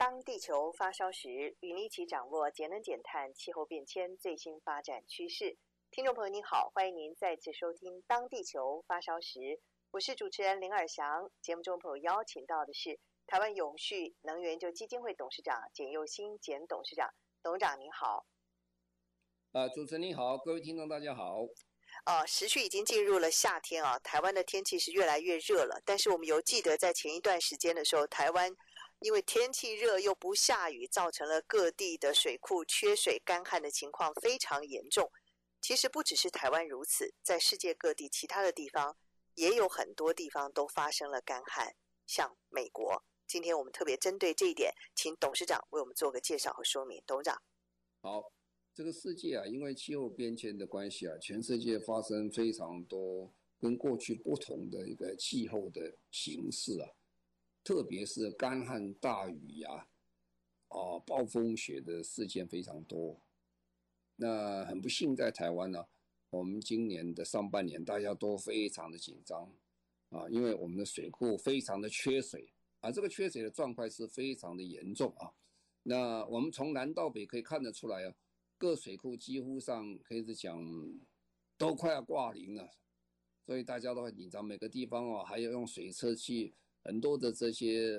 当地球发烧时，与您一起掌握节能减碳、气候变迁最新发展趋势。听众朋友您好，欢迎您再次收听《当地球发烧时》，我是主持人林尔翔。节目中朋友邀请到的是台湾永续能源研究基金会董事长简佑新简董事长，董事长您好。啊，主持人你好，各位听众大家好。啊，时序已经进入了夏天啊，台湾的天气是越来越热了。但是我们犹记得在前一段时间的时候，台湾因为天气热又不下雨，造成了各地的水库缺水、干旱的情况非常严重。其实不只是台湾如此，在世界各地其他的地方也有很多地方都发生了干旱，像美国。今天我们特别针对这一点，请董事长为我们做个介绍和说明。董事长，好。这个世界啊，因为气候变迁的关系啊，全世界发生非常多跟过去不同的一个气候的形式啊，特别是干旱、大雨呀、啊，暴风雪的事件非常多。那很不幸，在台湾呢、我们今年的上半年大家都非常的紧张啊，因为我们的水库非常的缺水啊，这个缺水的状况是非常的严重啊。那我们从南到北可以看得出来啊。各水库几乎上可以是讲都快要挂零了，所以大家都很紧张。每个地方哦，还要用水车去很多的这些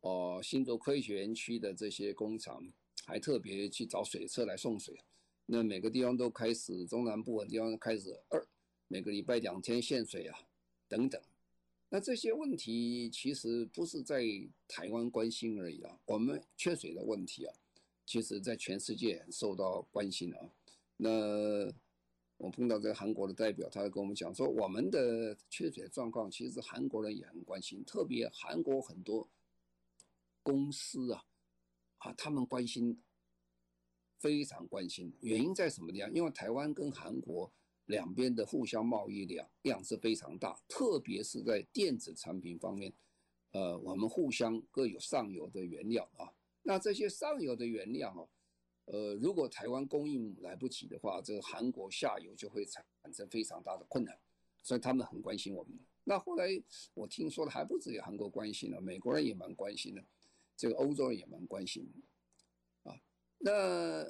哦，新竹科学园区的这些工厂还特别去找水车来送水。那每个地方都开始，中南部的地方开始二每个礼拜两天限水啊，等等。那这些问题其实不是在台湾关心而已啊，我们缺水的问题啊。其实，在全世界受到关心啊。那我碰到这个韩国的代表，他跟我们讲说，我们的缺水状况，其实韩国人也很关心。特别韩国很多公司啊，啊，他们关心，非常关心。原因在什么地方？因为台湾跟韩国两边的互相贸易量量是非常大，特别是在电子产品方面，呃，我们互相各有上游的原料啊。那这些上游的原料哦，呃，如果台湾供应来不及的话，这个韩国下游就会产生非常大的困难，所以他们很关心我们。那后来我听说的还不止有韩国关心了，美国人也蛮关心的，这个欧洲人也蛮关心啊。那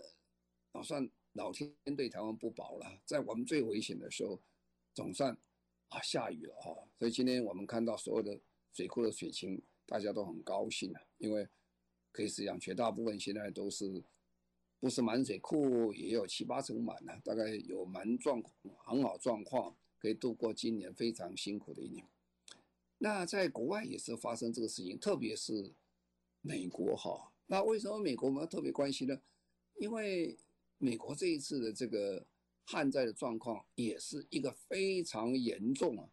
总算老天对台湾不薄了，在我们最危险的时候，总算啊下雨了哈。所以今天我们看到所有的水库的水情，大家都很高兴啊，因为。可以是讲，绝大部分现在都是不是满水库，也有七八成满了，大概有满状况，很好状况，可以度过今年非常辛苦的一年。那在国外也是发生这个事情，特别是美国哈。那为什么美国我们要特别关心呢？因为美国这一次的这个旱灾的状况也是一个非常严重啊，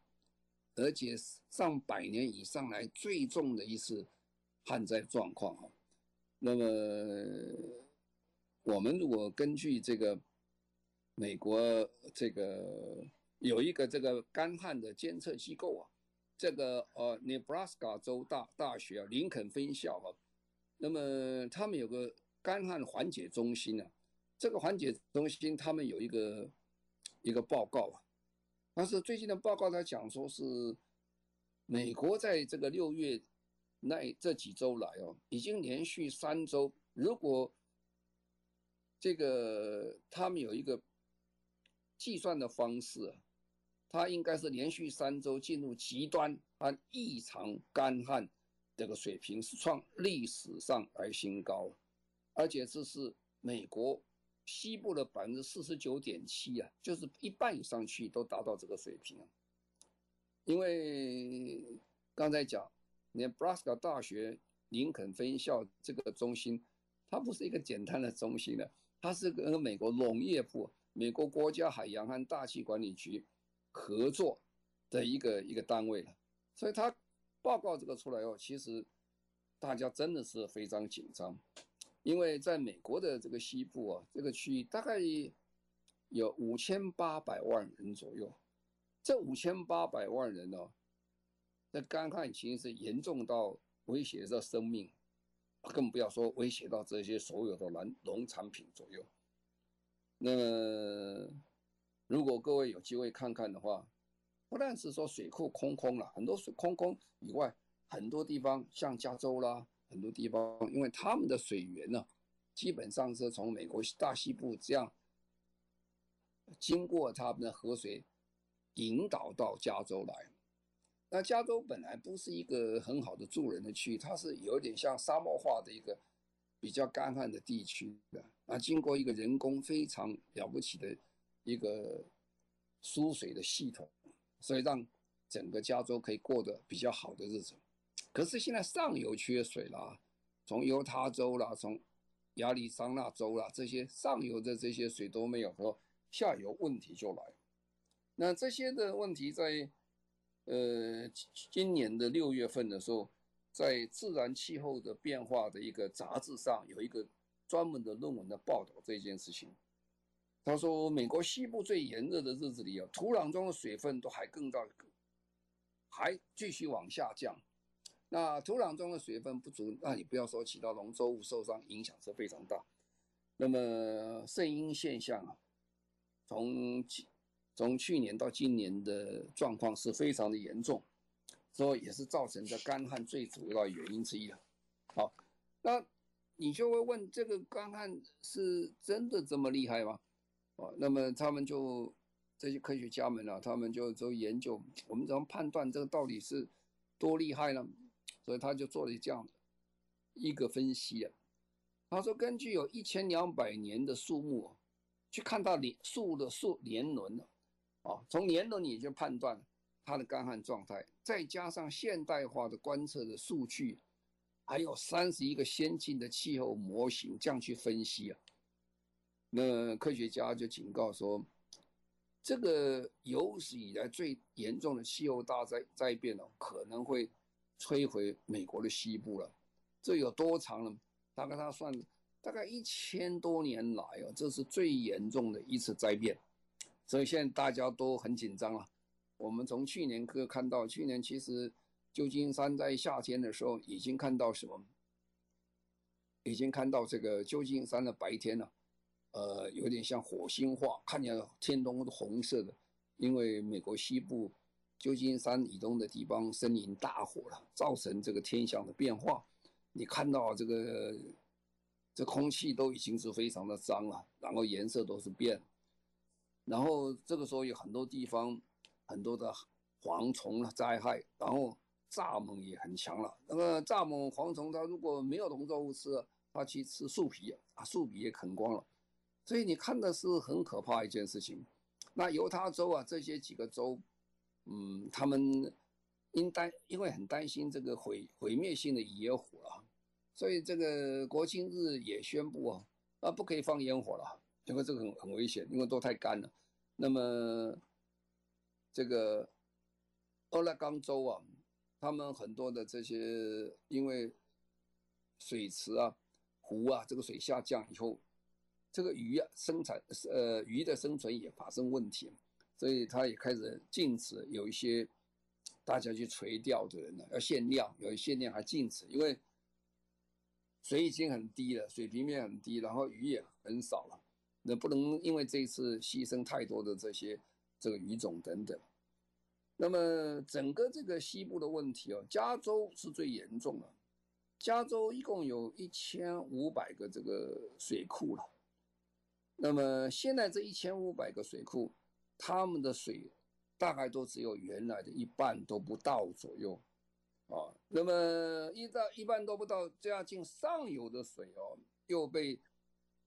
而且上百年以上来最重的一次旱灾状况哈。那么，我们如果根据这个美国这个有一个这个干旱的监测机构啊，这个呃，Nebraska 州大大学啊，林肯分校啊，那么他们有个干旱缓解中心啊，这个缓解中心他们有一个一个报告啊，但是最近的报告他讲说是美国在这个六月。那这几周来哦，已经连续三周，如果这个他们有一个计算的方式，它应该是连续三周进入极端和异常干旱这个水平是创历史上来新高，而且这是美国西部的百分之四十九点七啊，就是一半以上区域都达到这个水平啊，因为刚才讲。Nebraska 大学林肯分校这个中心，它不是一个简单的中心的，它是跟美国农业部、美国国家海洋和大气管理局合作的一个一个单位了。所以它报告这个出来后，其实大家真的是非常紧张，因为在美国的这个西部啊，这个区域大概有五千八百万人左右，这五千八百万人呢、那干旱其实是严重到威胁着生命，更不要说威胁到这些所有的农农产品左右。那么，如果各位有机会看看的话，不但是说水库空空了，很多水空空以外，很多地方像加州啦，很多地方因为他们的水源呢，基本上是从美国大西部这样经过他们的河水引导到加州来。那加州本来不是一个很好的住人的区域，它是有点像沙漠化的一个比较干旱的地区的。啊，经过一个人工非常了不起的一个输水的系统，所以让整个加州可以过得比较好的日子。可是现在上游缺水了，从犹他州啦，从亚利桑那州啦，这些上游的这些水都没有，说下游问题就来。那这些的问题在呃今年的六月份的时候，在《自然气候的变化》的一个杂志上有一个。专门的论文的报道这件事情，他说，美国西部最炎热的日子里啊，土壤中的水分都还更大，还继续往下降。那土壤中的水分不足，那你不要说其他农作物受伤，影响是非常大。那么圣婴现象啊，从从去年到今年的状况是非常的严重，所以也是造成的干旱最主要的原因之一啊。好，那。你就会问，这个干旱是真的这么厉害吗？哦，那么他们就这些科学家们啊，他们就就研究，我们怎么判断这个到底是多厉害呢？所以他就做了这样的一个分析啊。他说，根据有一千两百年的树木，去看到年树的树年轮了，啊，从年轮里就判断它的干旱状态，再加上现代化的观测的数据。还有三十一个先进的气候模型，这样去分析啊。那科学家就警告说，这个有史以来最严重的气候大灾灾变哦，可能会摧毁美国的西部了。这有多长呢？大概他算，大概一千多年来哦，这是最严重的一次灾变。所以现在大家都很紧张了。我们从去年可以看到，去年其实。旧金山在夏天的时候已经看到什么？已经看到这个旧金山的白天了，呃，有点像火星化，看见天空都红色的，因为美国西部旧金山以东的地方森林大火了，造成这个天象的变化。你看到这个这空气都已经是非常的脏了，然后颜色都是变，然后这个时候有很多地方很多的蝗虫了灾害，然后。蚱蜢也很强了。那么蚱蜢、蝗虫，它如果没有农作物吃，它去吃树皮，啊，树皮也啃光了。所以你看的是很可怕一件事情。那犹他州啊，这些几个州，嗯，他们因担因为很担心这个毁毁灭性的野火啊，所以这个国庆日也宣布啊，啊，不可以放烟火了，因为这个很很危险，因为都太干了。那么这个俄勒冈州啊。他们很多的这些，因为水池啊、湖啊，这个水下降以后，这个鱼啊生产，呃，鱼的生存也发生问题，所以他也开始禁止有一些大家去垂钓的人呢，要限量，有一限量还禁止，因为水已经很低了，水平面很低，然后鱼也很少了，那不能因为这一次牺牲太多的这些这个鱼种等等。那么整个这个西部的问题哦，加州是最严重的。加州一共有一千五百个这个水库了。那么现在这一千五百个水库，他们的水大概都只有原来的一半都不到左右啊。那么一到一半都不到，这样进上游的水哦，又被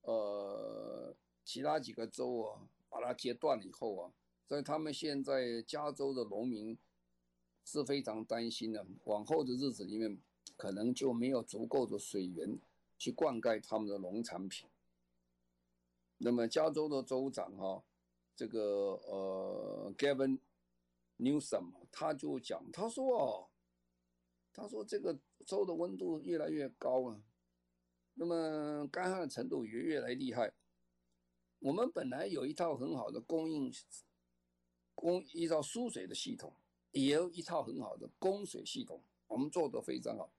呃其他几个州啊把它截断了以后啊。所以他们现在加州的农民是非常担心的，往后的日子里面可能就没有足够的水源去灌溉他们的农产品。那么加州的州长哈，这个呃 Gavin Newsom 他就讲，他说哦，他说这个州的温度越来越高啊，那么干旱的程度也越来越厉害。我们本来有一套很好的供应供一套输水的系统，也有一套很好的供水系统，我们做得非常好。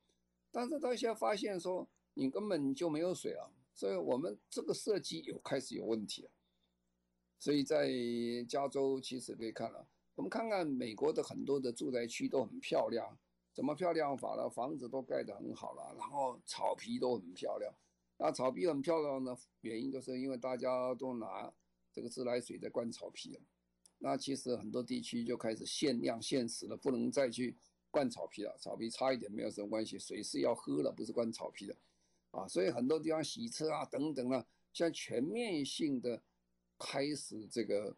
但是到现在发现说，你根本就没有水啊，所以我们这个设计有开始有问题了。所以在加州其实可以看了，我们看看美国的很多的住宅区都很漂亮，怎么漂亮法呢？房子都盖得很好了，然后草皮都很漂亮。那草皮很漂亮的原因就是因为大家都拿这个自来水在灌草皮了。那其实很多地区就开始限量限时了，不能再去。灌草皮了，草皮差一点没有什么关系，水是要喝了，不是灌草皮的，啊，所以很多地方洗车啊等等啊，像全面性的开始这个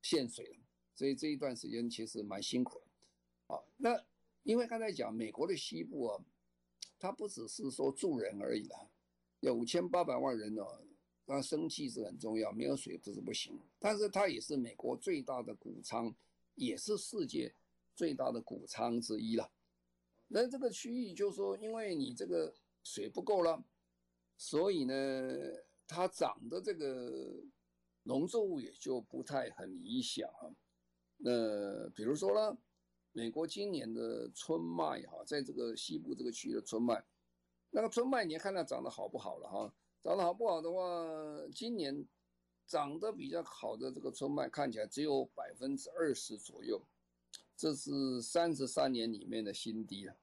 限水了，所以这一段时间其实蛮辛苦的，啊，那因为刚才讲美国的西部啊，它不只是说住人而已了，有五千八百万人呢，那生气是很重要，没有水不是不行，但是它也是美国最大的谷仓，也是世界。最大的谷仓之一了，那这个区域就是说，因为你这个水不够了，所以呢，它长的这个农作物也就不太很理想啊。那比如说呢，美国今年的春麦哈，在这个西部这个区域的春麦，那个春麦你看它长得好不好了哈？长得好不好的话，今年长得比较好的这个春麦看起来只有百分之二十左右。这是三十三年里面的新低了，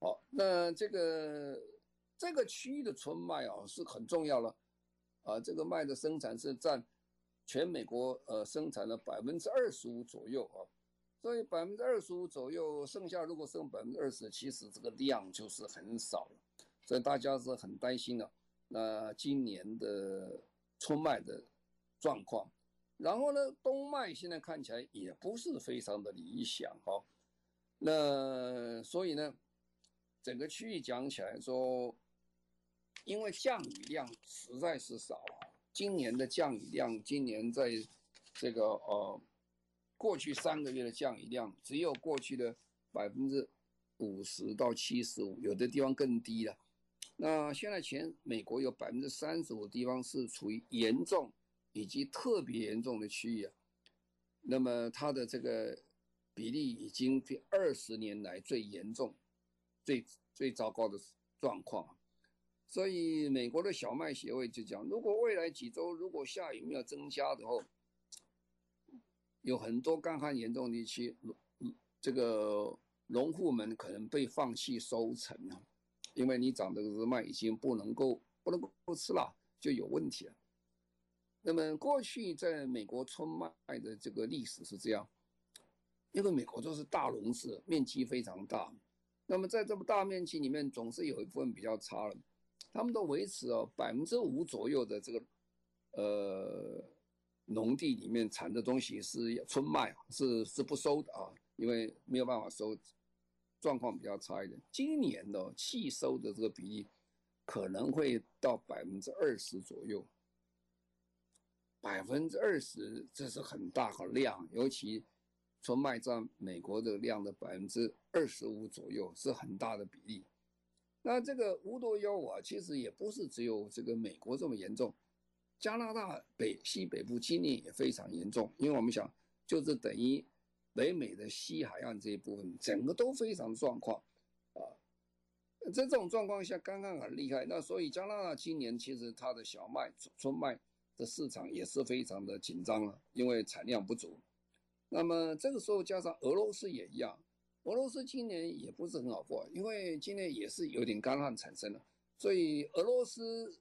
好，那这个这个区域的春麦啊是很重要了，啊，这个麦的生产是占全美国呃生产的百分之二十五左右啊，所以百分之二十五左右，剩下如果剩百分之二十，其实这个量就是很少了，所以大家是很担心的。那今年的春麦的状况。然后呢，冬麦现在看起来也不是非常的理想哈。那所以呢，整个区域讲起来说，因为降雨量实在是少，今年的降雨量，今年在这个呃过去三个月的降雨量只有过去的百分之五十到七十五，有的地方更低了。那现在全美国有百分之三十五地方是处于严重。以及特别严重的区域啊，那么它的这个比例已经比二十年来最严重、最最糟糕的状况。所以美国的小麦协会就讲，如果未来几周如果下雨没有增加的话，有很多干旱严重地区，这个农户们可能被放弃收成了，因为你长的这个麦已经不能够不能够吃了，就有问题了。那么过去在美国春麦的这个历史是这样，因为美国都是大农市，面积非常大。那么在这么大面积里面，总是有一部分比较差了。他们都维持哦百分之五左右的这个呃农地里面产的东西是春麦，是是不收的啊，因为没有办法收，状况比较差一点。今年的气收的这个比例可能会到百分之二十左右。百分之二十，这是很大的量，尤其春麦占美国的量的百分之二十五左右，是很大的比例。那这个无独有偶啊，其实也不是只有这个美国这么严重，加拿大北西北部今年也非常严重，因为我们想，就是等于北美的西海岸这一部分，整个都非常状况啊。在这种状况下，刚刚很厉害，那所以加拿大今年其实它的小麦、春麦。的市场也是非常的紧张了，因为产量不足。那么这个时候加上俄罗斯也一样，俄罗斯今年也不是很好过，因为今年也是有点干旱产生了，所以俄罗斯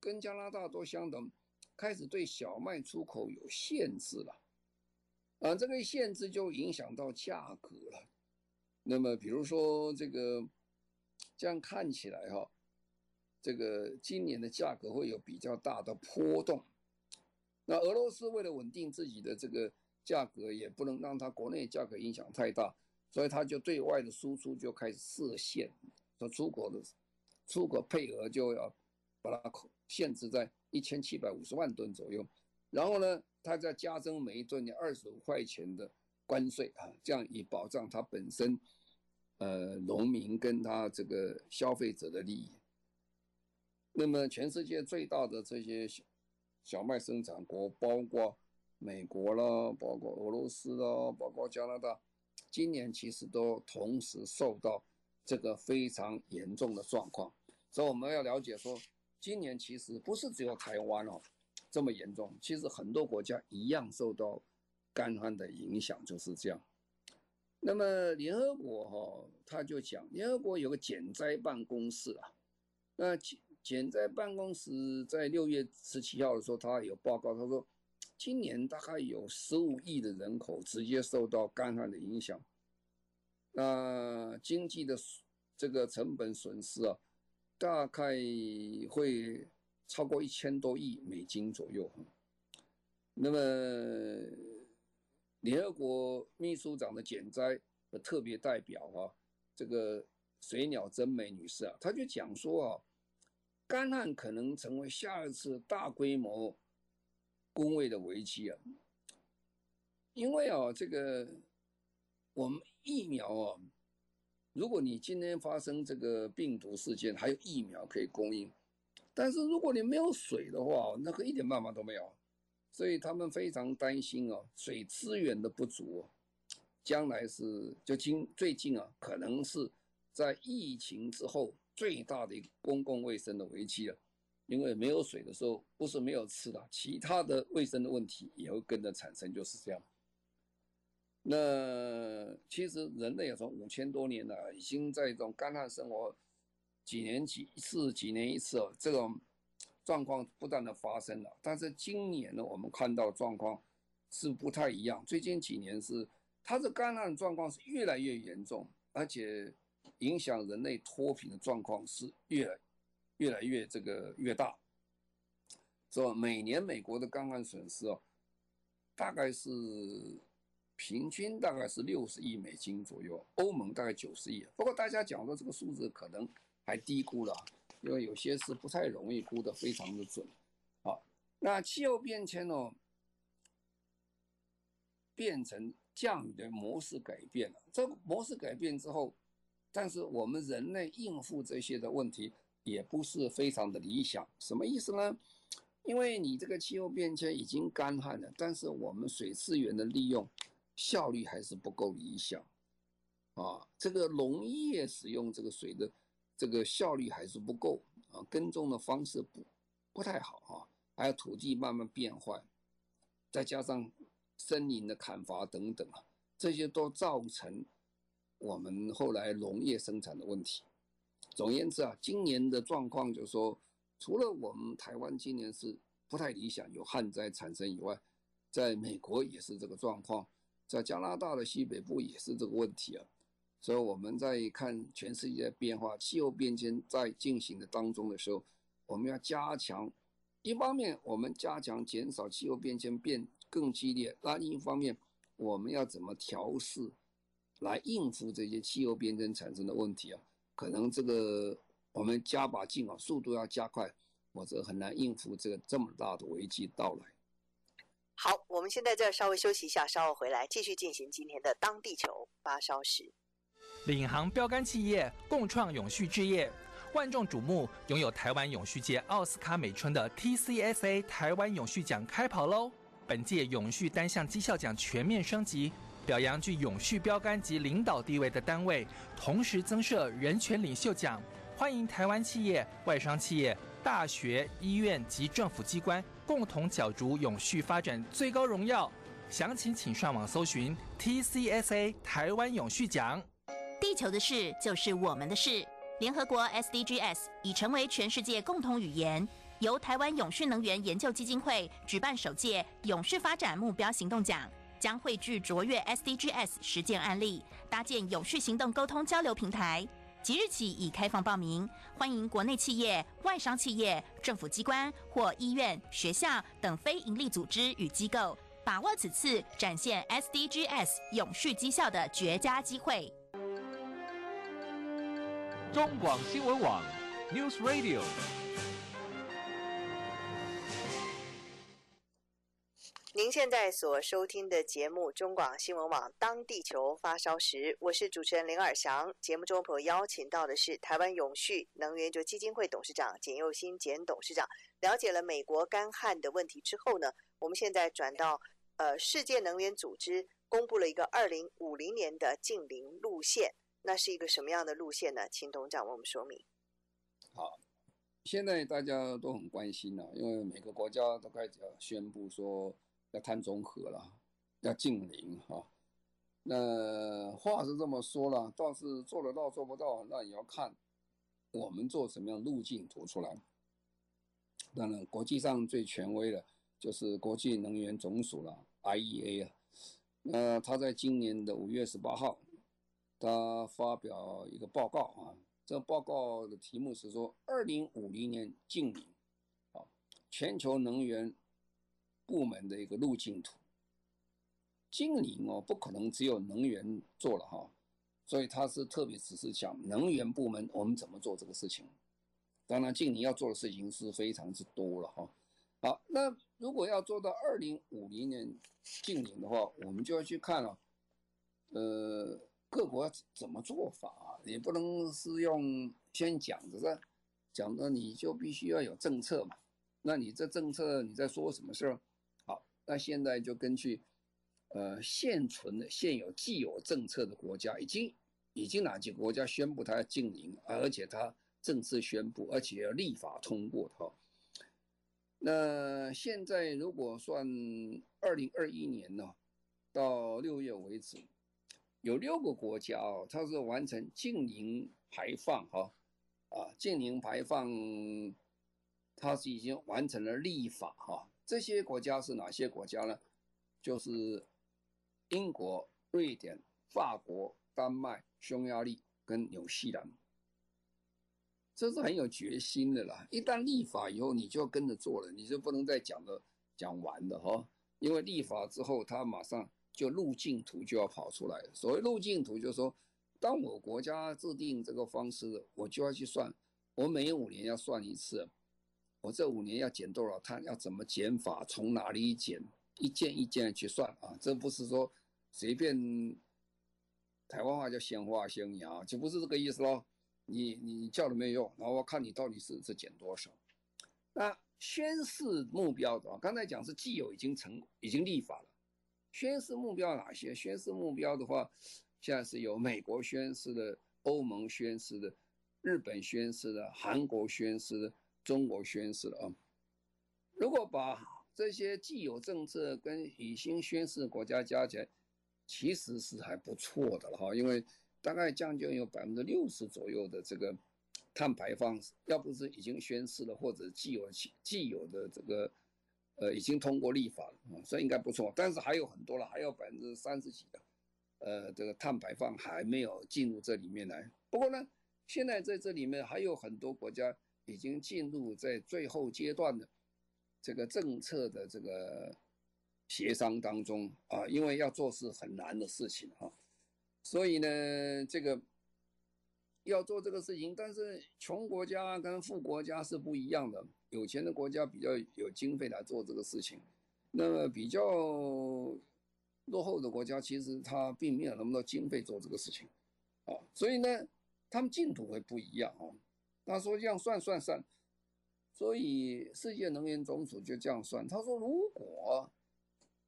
跟加拿大都相等，开始对小麦出口有限制了。啊，这个限制就影响到价格了。那么比如说这个，这样看起来哈。这个今年的价格会有比较大的波动，那俄罗斯为了稳定自己的这个价格，也不能让它国内价格影响太大，所以它就对外的输出就开始设限，说出口的出口配额就要把它限制在一千七百五十万吨左右，然后呢，他再加征每一吨的二十五块钱的关税啊，这样以保障它本身呃农民跟他这个消费者的利益。那么全世界最大的这些小小麦生产国，包括美国啦，包括俄罗斯啦，包括加拿大，今年其实都同时受到这个非常严重的状况。所以我们要了解说，今年其实不是只有台湾哦这么严重，其实很多国家一样受到干旱的影响，就是这样。那么联合国哈，他就讲，联合国有个减灾办公室啊，那减减灾办公室在六月十七号的时候，他有报告，他说，今年大概有十五亿的人口直接受到干旱的影响，那经济的这个成本损失啊，大概会超过一千多亿美金左右。那么，联合国秘书长的减灾的特别代表啊，这个水鸟真美女士啊，她就讲说啊，干旱可能成为下一次大规模工位的危机啊，因为啊，这个我们疫苗啊，如果你今天发生这个病毒事件，还有疫苗可以供应，但是如果你没有水的话，那个一点办法都没有，所以他们非常担心啊，水资源的不足，将来是就今最近啊，可能是在疫情之后最大的一个公共卫生的危机了。因为没有水的时候，不是没有吃的，其他的卫生的问题也会跟着产生，就是这样。那其实人类也从五千多年了，已经在一种干旱生活，几年几次，几年一次哦，这种状况不断的发生了。但是今年呢，我们看到状况是不太一样。最近几年是它的干旱状况是越来越严重，而且影响人类脱贫的状况是越来。越来越这个越大，是吧？每年美国的干旱损失哦，大概是平均大概是六十亿美金左右，欧盟大概九十亿。不过大家讲的这个数字可能还低估了，因为有些是不太容易估得非常的准。好，那气候变迁呢，变成降雨的模式改变了。这个模式改变之后，但是我们人类应付这些的问题。也不是非常的理想，什么意思呢？因为你这个气候变迁已经干旱了，但是我们水资源的利用效率还是不够理想，啊，这个农业使用这个水的这个效率还是不够啊，耕种的方式不不太好啊，还有土地慢慢变坏，再加上森林的砍伐等等啊，这些都造成我们后来农业生产的问题。总言之啊，今年的状况就是说，除了我们台湾今年是不太理想，有旱灾产生以外，在美国也是这个状况，在加拿大的西北部也是这个问题啊。所以我们在看全世界的变化，气候变迁在进行的当中的时候，我们要加强，一方面我们加强减少气候变迁变更激烈，那另一方面我们要怎么调试来应付这些气候变迁产生的问题啊？可能这个我们加把劲啊，速度要加快，否则很难应付这个这么大的危机到来。好，我们现在这稍微休息一下，稍后回来继续进行今天的当地球发烧时。领航标杆企业共创永续置业，万众瞩目，拥有台湾永续界奥斯卡美春的 TCSA 台湾永续奖开跑喽！本届永续单项绩效奖全面升级。表扬具永续标杆及领导地位的单位，同时增设人权领袖奖，欢迎台湾企业、外商企业、大学、医院及政府机关共同角逐永续发展最高荣耀。详情请上网搜寻 TCSA 台湾永续奖。地球的事就是我们的事。联合国 SDGs 已成为全世界共同语言，由台湾永续能源研究基金会举办首届永续发展目标行动奖。将汇聚卓越 SDGs 实践案例，搭建永续行动沟通交流平台。即日起已开放报名，欢迎国内企业、外商企业、政府机关或医院、学校等非营利组织与机构，把握此次展现 SDGs 永续绩效的绝佳机会。中广新闻网 News Radio。您现在所收听的节目中广新闻网《当地球发烧时》，我是主持人林尔祥。节目中朋友邀请到的是台湾永续能源就基金会董事长简又新简董事长。了解了美国干旱的问题之后呢，我们现在转到呃世界能源组织公布了一个二零五零年的净零路线，那是一个什么样的路线呢？请董事长为我们说明。好，现在大家都很关心了，因为每个国家都开始要宣布说。要碳中和了，要净零哈。那话是这么说了，但是做得到做不到，那也要看我们做什么样路径图出来。当然，国际上最权威的就是国际能源总署了，IEA 啊。那他在今年的五月十八号，他发表一个报告啊，这个报告的题目是说，二零五零年净零，啊，全球能源。部门的一个路径图，净零哦，不可能只有能源做了哈，所以他是特别只是讲能源部门我们怎么做这个事情。当然，净零要做的事情是非常之多了哈。好，那如果要做到二零五零年净零的话，我们就要去看了，呃，各国怎么做法啊？也不能是用先讲着的，讲的你就必须要有政策嘛。那你这政策你在说什么事儿？好那现在就根据，呃，现存的现有既有政策的国家，已经已经哪几个国家宣布它要禁令，而且它正式宣布，而且要立法通过它。那现在如果算二零二一年呢，到六月为止，有六个国家哦，它是完成净零排放哈，啊，净零排放，它是已经完成了立法哈。这些国家是哪些国家呢？就是英国、瑞典、法国、丹麦、匈牙利跟纽西兰。这是很有决心的啦！一旦立法以后，你就要跟着做了，你就不能再讲的讲完的哈。因为立法之后，它马上就路径图就要跑出来。所谓路径图，就是说，当我国家制定这个方式，我就要去算，我每五年要算一次。我这五年要减多少碳？要怎么减法？从哪里减？一件一件去算啊！这不是说随便，台湾话叫先花先芽，就不是这个意思喽。你你叫了没有用，然后我看你到底是是减多少。那宣示目标的，刚才讲是既有已经成已经立法了。宣誓目标哪些？宣誓目标的话，现在是有美国宣誓的、欧盟宣誓的、日本宣誓的、韩国宣誓的。中国宣誓的啊，如果把这些既有政策跟已经宣誓国家加起来，其实是还不错的了哈，因为大概将近有百分之六十左右的这个碳排放，要不是已经宣誓了，或者既有既有的这个呃已经通过立法了，所以应该不错。但是还有很多了，还有百分之三十几的，呃，这个碳排放还没有进入这里面来。不过呢，现在在这里面还有很多国家。已经进入在最后阶段的这个政策的这个协商当中啊，因为要做是很难的事情哈，所以呢，这个要做这个事情，但是穷国家跟富国家是不一样的，有钱的国家比较有经费来做这个事情，那么比较落后的国家其实他并没有那么多经费做这个事情啊，所以呢，他们进度会不一样哦。他说这样算算算，所以世界能源总署就这样算。他说如果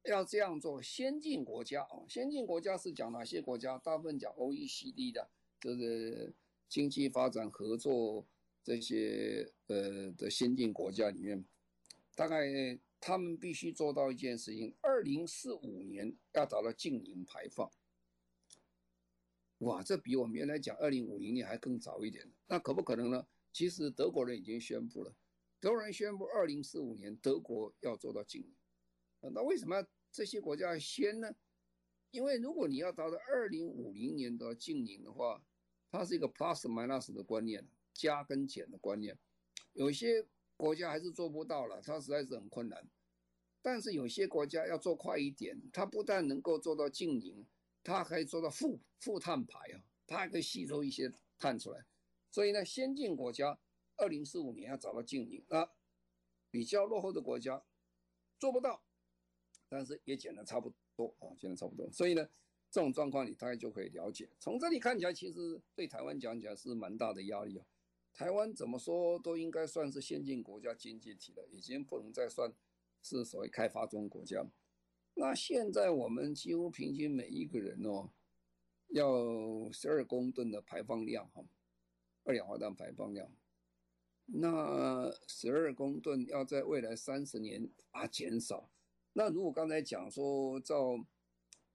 要这样做，先进国家啊，先进国家是讲哪些国家？大部分讲 OECD 的，就是经济发展合作这些呃的先进国家里面，大概他们必须做到一件事情：二零四五年要达到净零排放。哇，这比我们原来讲二零五零年还更早一点，那可不可能呢？其实德国人已经宣布了，德国人宣布二零四五年德国要做到净零。那为什么这些国家要先呢？因为如果你要达到二零五零年的净零的话，它是一个 plus minus 的观念，加跟减的观念。有些国家还是做不到了，它实在是很困难。但是有些国家要做快一点，它不但能够做到净零。它可以做到负负碳排啊，它还可以吸收一些碳出来，所以呢，先进国家二零四五年要找到净零啊，比较落后的国家做不到，但是也减的差不多啊，减的差不多。所以呢，这种状况你大概就可以了解。从这里看起来，其实对台湾讲起来是蛮大的压力啊。台湾怎么说都应该算是先进国家经济体了，已经不能再算是所谓开发中国家。那现在我们几乎平均每一个人哦，要十二公吨的排放量哈，二氧化碳排放量。那十二公吨要在未来三十年啊减少。那如果刚才讲说，照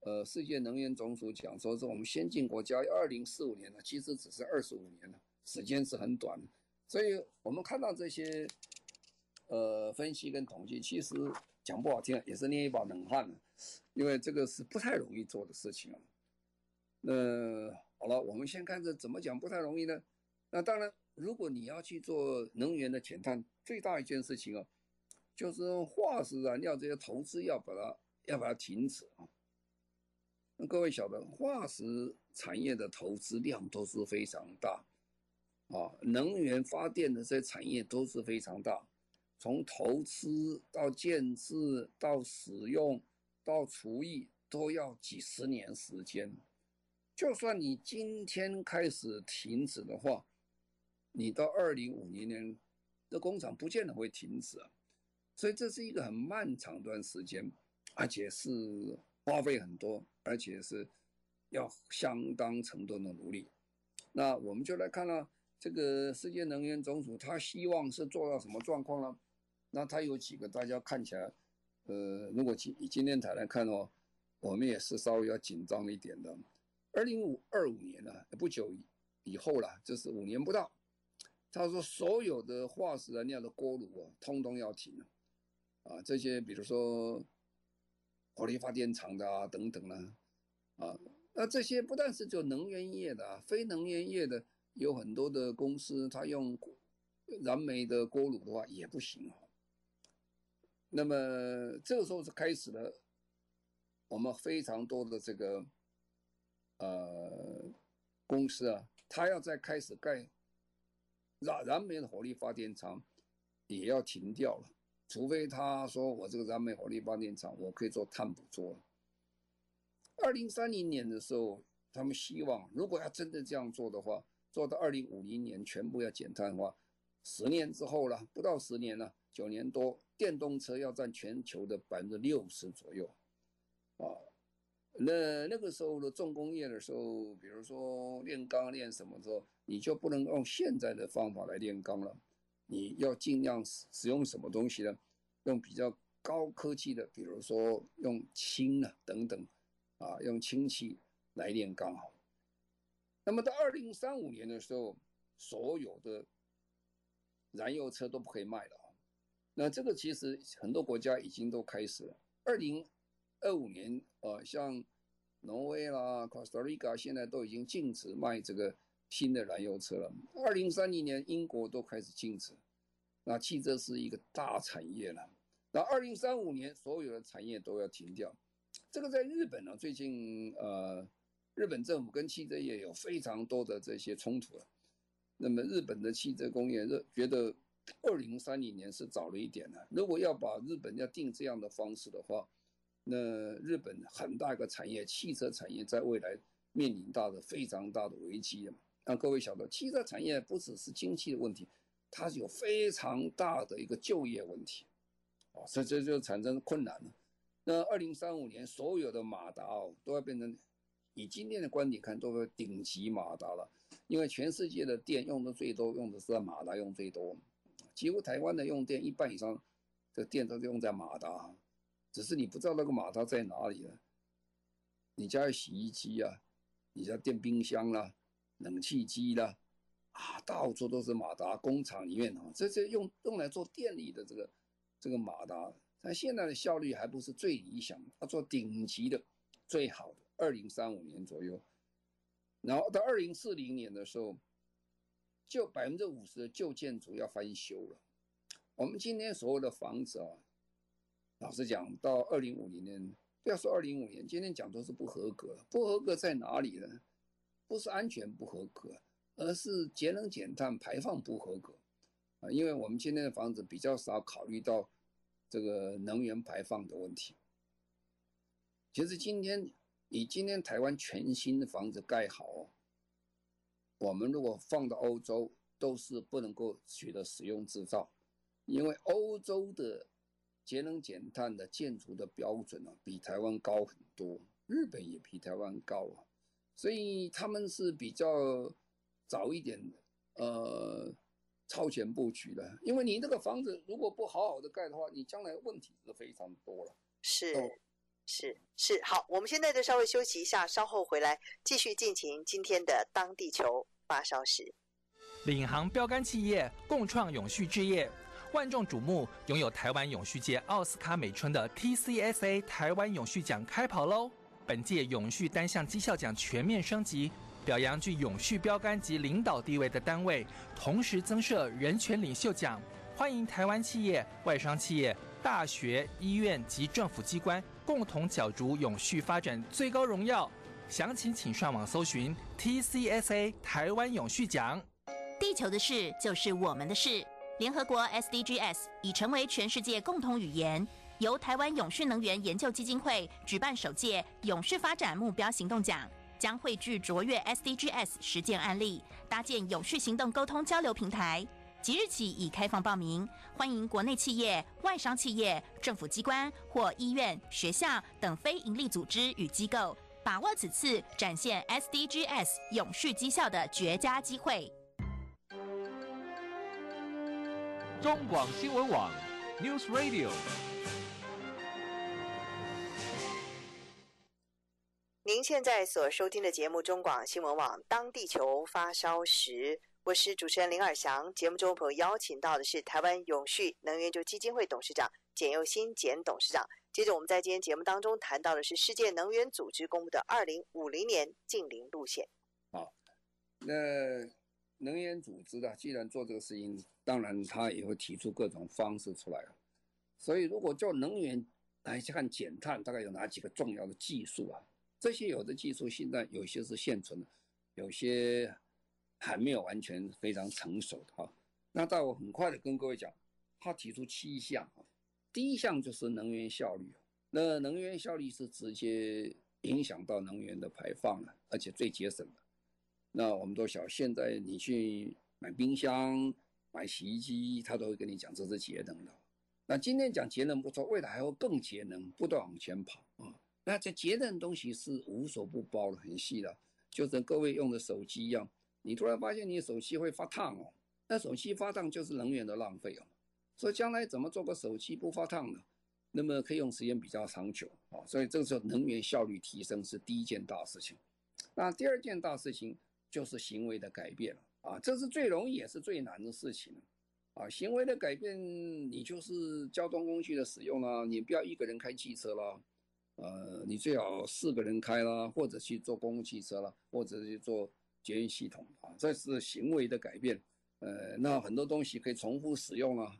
呃世界能源总署讲说，是我们先进国家要二零四五年了，其实只是二十五年了。时间是很短，所以我们看到这些呃分析跟统计，其实讲不好听也是捏一把冷汗，因为这个是不太容易做的事情啊。那好了，我们先看这怎么讲不太容易呢？那当然，如果你要去做能源的减碳，最大一件事情啊，就是化石燃料这些投资要把它要把它停止啊。各位晓得，化石产业的投资量都是非常大。啊，能源发电的这些产业都是非常大，从投资到建置到使用到除役都要几十年时间。就算你今天开始停止的话，你到二零五零年，这工厂不见得会停止啊。所以这是一个很漫长段时间，而且是花费很多，而且是要相当程度的努力。那我们就来看了。这个世界能源总署，他希望是做到什么状况呢？那他有几个大家看起来，呃，如果今今天台来看哦，我们也是稍微要紧张一点的。二零五二五年呢、不久以后了，就是五年不到。他说所有的化石燃料的锅炉啊，通通要停了啊，这些比如说火力发电厂的啊等等啊，啊，那这些不但是就能源业的啊，非能源业的。有很多的公司，它用燃煤的锅炉的话也不行啊。那么这个时候是开始了，我们非常多的这个呃公司啊，它要再开始盖燃燃煤的火力发电厂，也要停掉了。除非他说我这个燃煤火力发电厂我可以做碳捕捉。二零三零年的时候，他们希望如果要真的这样做的话。做到二零五零年全部要减碳的话，十年之后了，不到十年了，九年多，电动车要占全球的百分之六十左右，啊，那那个时候的重工业的时候，比如说炼钢炼什么的时候，你就不能用现在的方法来炼钢了，你要尽量使使用什么东西呢？用比较高科技的，比如说用氢啊等等，啊，用氢气来炼钢。那么到二零三五年的时候，所有的燃油车都不可以卖了。那这个其实很多国家已经都开始了。二零二五年，呃，像挪威啦、Costa Rica 现在都已经禁止卖这个新的燃油车了。二零三零年，英国都开始禁止。那汽车是一个大产业了。那二零三五年，所有的产业都要停掉。这个在日本呢，最近呃。日本政府跟汽车业有非常多的这些冲突了。那么日本的汽车工业认觉得二零三零年是早了一点了。如果要把日本要定这样的方式的话，那日本很大一个产业，汽车产业在未来面临到的非常大的危机了。让各位晓得，汽车产业不只是经济的问题，它是有非常大的一个就业问题。啊，所以这就产生困难了。那二零三五年所有的马达哦都要变成。以今天的观点看，都是顶级马达了，因为全世界的电用的最多，用的是在马达用最多，几乎台湾的用电一半以上，这电都是用在马达，只是你不知道那个马达在哪里了。你家有洗衣机啊，你家电冰箱啦、啊，冷气机啦，啊，到处都是马达，工厂里面啊，这些用用来做电力的这个这个马达，但现在的效率还不是最理想，要做顶级的最好的。二零三五年左右，然后到二零四零年的时候，就百分之五十的旧建筑要翻修了。我们今天所有的房子啊，老实讲，到二零五零年，不要说二零五年，今天讲都是不合格。不合格在哪里呢？不是安全不合格，而是节能减碳排放不合格啊。因为我们今天的房子比较少考虑到这个能源排放的问题。其实今天你今天台湾全新的房子盖好，我们如果放到欧洲，都是不能够取得使用执照，因为欧洲的节能减碳的建筑的标准啊，比台湾高很多，日本也比台湾高啊，所以他们是比较早一点的，呃。超前布局的，因为你那个房子如果不好好的盖的话，你将来问题是非常多了。是，是，是。好，我们现在就稍微休息一下，稍后回来继续进行今天的当地球发烧时。领航标杆企业共创永续置业，万众瞩目，拥有台湾永续界奥斯卡美春的 TCSA 台湾永续奖开跑喽！本届永续单项绩效奖全面升级。表扬具永续标杆及领导地位的单位，同时增设人权领袖奖，欢迎台湾企业、外商企业、大学、医院及政府机关共同角逐永续发展最高荣耀。详情请上网搜寻 TCSA 台湾永续奖。地球的事就是我们的事。联合国 SDGs 已成为全世界共同语言，由台湾永续能源研究基金会举办首届永续发展目标行动奖。将汇聚卓越 SDGs 实践案例，搭建永续行动沟通交流平台。即日起已开放报名，欢迎国内企业、外商企业、政府机关或医院、学校等非营利组织与机构，把握此次展现 SDGs 永续绩效的绝佳机会。中广新闻网 News Radio。您现在所收听的节目中广新闻网《当地球发烧时》，我是主持人林尔祥。节目中朋友邀请到的是台湾永续能源基金会董事长简又新简董事长。接着我们在今天节目当中谈到的是世界能源组织公布的二零五零年净零路线。好，那能源组织啊，既然做这个事情，当然他也会提出各种方式出来。所以如果就能源来看减碳，大概有哪几个重要的技术啊？这些有的技术现在有些是现存的，有些还没有完全非常成熟的哈。那在我很快的跟各位讲，他提出七项啊，第一项就是能源效率，那能源效率是直接影响到能源的排放的，而且最节省的。那我们都晓，现在你去买冰箱、买洗衣机，他都会跟你讲这是节能的。那今天讲节能不错，未来还会更节能，不断往前跑啊。那这节能东西是无所不包的，很细的，就跟各位用的手机一样，你突然发现你手机会发烫哦，那手机发烫就是能源的浪费哦。所以将来怎么做个手机不发烫呢？那么可以用时间比较长久啊。所以这个时候能源效率提升是第一件大事情。那第二件大事情就是行为的改变了啊，这是最容易也是最难的事情啊。行为的改变，你就是交通工具的使用了，你不要一个人开汽车了。呃，你最好四个人开啦，或者去坐公共汽车啦，或者去做捷运系统啊，这是行为的改变。呃，那很多东西可以重复使用啊，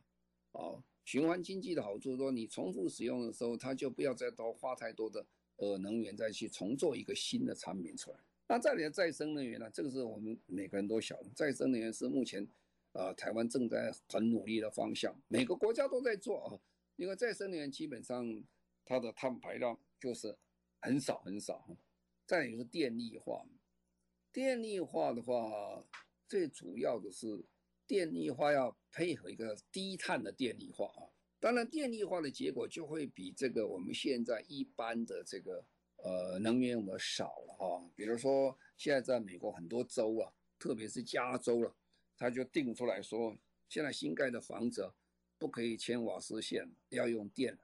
啊，循环经济的好处说，你重复使用的时候，它就不要再多花太多的呃能源再去重做一个新的产品出来。那再来再生能源呢？这个是我们每个人都晓得，再生能源是目前啊、台湾正在很努力的方向，每个国家都在做啊，因为再生能源基本上。它的碳排量就是很少很少，再有是电力化，电力化的话，最主要的是电力化要配合一个低碳的电力化啊。当然，电力化的结果就会比这个我们现在一般的这个呃能源用的少了哈。比如说，现在在美国很多州啊，特别是加州了，他就定出来说，现在新盖的房子不可以牵瓦斯线，要用电。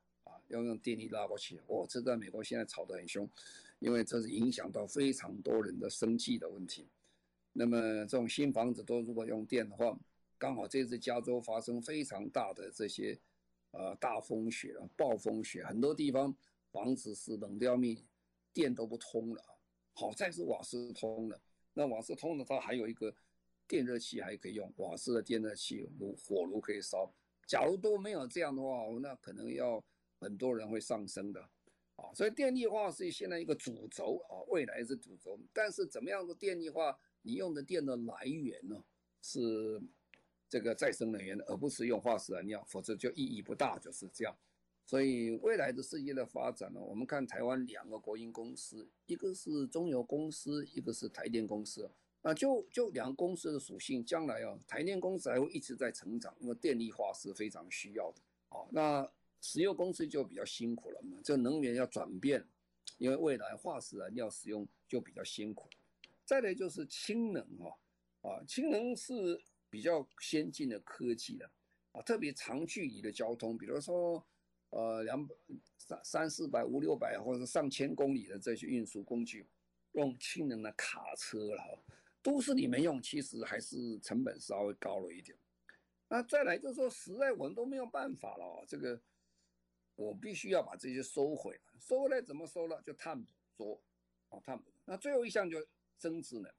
要用电力拉过去，哦，这在美国现在吵得很凶，因为这是影响到非常多人的生计的问题。那么这种新房子都如果用电的话，刚好这次加州发生非常大的这些呃大风雪啊、暴风雪，很多地方房子是冷得要命，电都不通了。好在是瓦斯通了，那瓦斯通了，它还有一个电热器还可以用，瓦斯的电热器炉火炉可以烧。假如都没有这样的话，那可能要。很多人会上升的，啊，所以电力化是现在一个主轴啊，未来是主轴。但是怎么样的电力化，你用的电的来源呢，是这个再生能源，而不是用化石燃料，否则就意义不大，就是这样。所以未来的世界的发展呢，我们看台湾两个国营公司，一个是中油公司，一个是台电公司。那就就两个公司的属性，将来啊，台电公司还会一直在成长，因为电力化是非常需要的。啊，那石油公司就比较辛苦了嘛，这能源要转变，因为未来化石燃料使用就比较辛苦。再来就是氢能哈，啊，氢能是比较先进的科技的，啊，特别长距离的交通，比如说。呃，两三三四百五六百或者上千公里的这些运输工具，用氢能的卡车了，都市里面用，其实还是成本稍微高了一点。那再来就是说，实在我们都没有办法了，这个我必须要把这些收回来，收回来怎么收呢？就碳捕捉，哦，碳捕。那最后一项就增值能，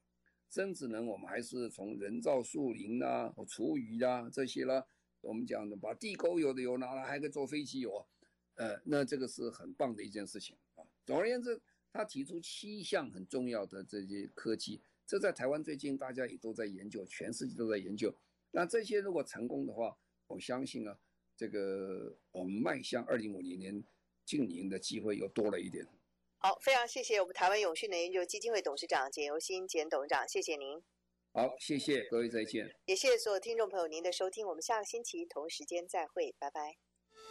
增值能我们还是从人造树林啊、厨余啊这些啦。我们讲的把地沟油的油拿来，还可以做飞机油，呃，那这个是很棒的一件事情啊。总而言之，他提出七项很重要的这些科技，这在台湾最近大家也都在研究，全世界都在研究。那这些如果成功的话，我相信啊，这个我们迈向二零五零年净零的机会又多了一点。好，非常谢谢我们台湾永续能源研究基金会董事长简尤新简董事长，谢谢您。好，谢谢各位，再见。也谢谢所有听众朋友您的收听，我们下个星期同时间再会，拜拜。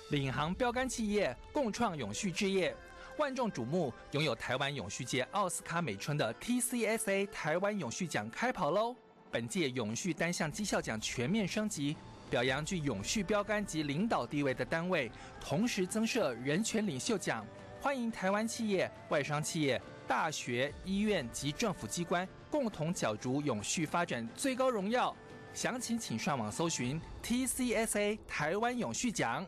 领航标杆企业共创永续置业，万众瞩目，拥有台湾永续界奥斯卡美称的 TCSA 台湾永续奖开跑喽！本届永续单项绩效奖全面升级，表扬具永续标杆及领导地位的单位，同时增设人权领袖奖，欢迎台湾企业、外商企业。大学、医院及政府机关共同角逐永续发展最高荣耀，详情请上网搜寻 TCSA 台湾永续奖。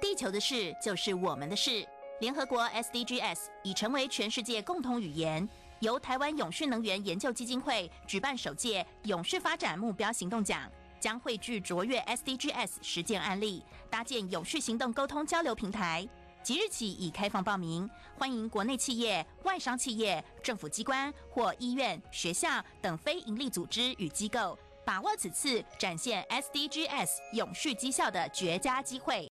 地球的事就是我们的事。联合国 SDGs 已成为全世界共同语言，由台湾永续能源研究基金会举办首届永续发展目标行动奖，将汇聚卓越 SDGs 实践案例，搭建永续行动沟通交流平台。即日起已开放报名，欢迎国内企业、外商企业、政府机关或医院、学校等非营利组织与机构，把握此次展现 SDGs 永续绩效的绝佳机会。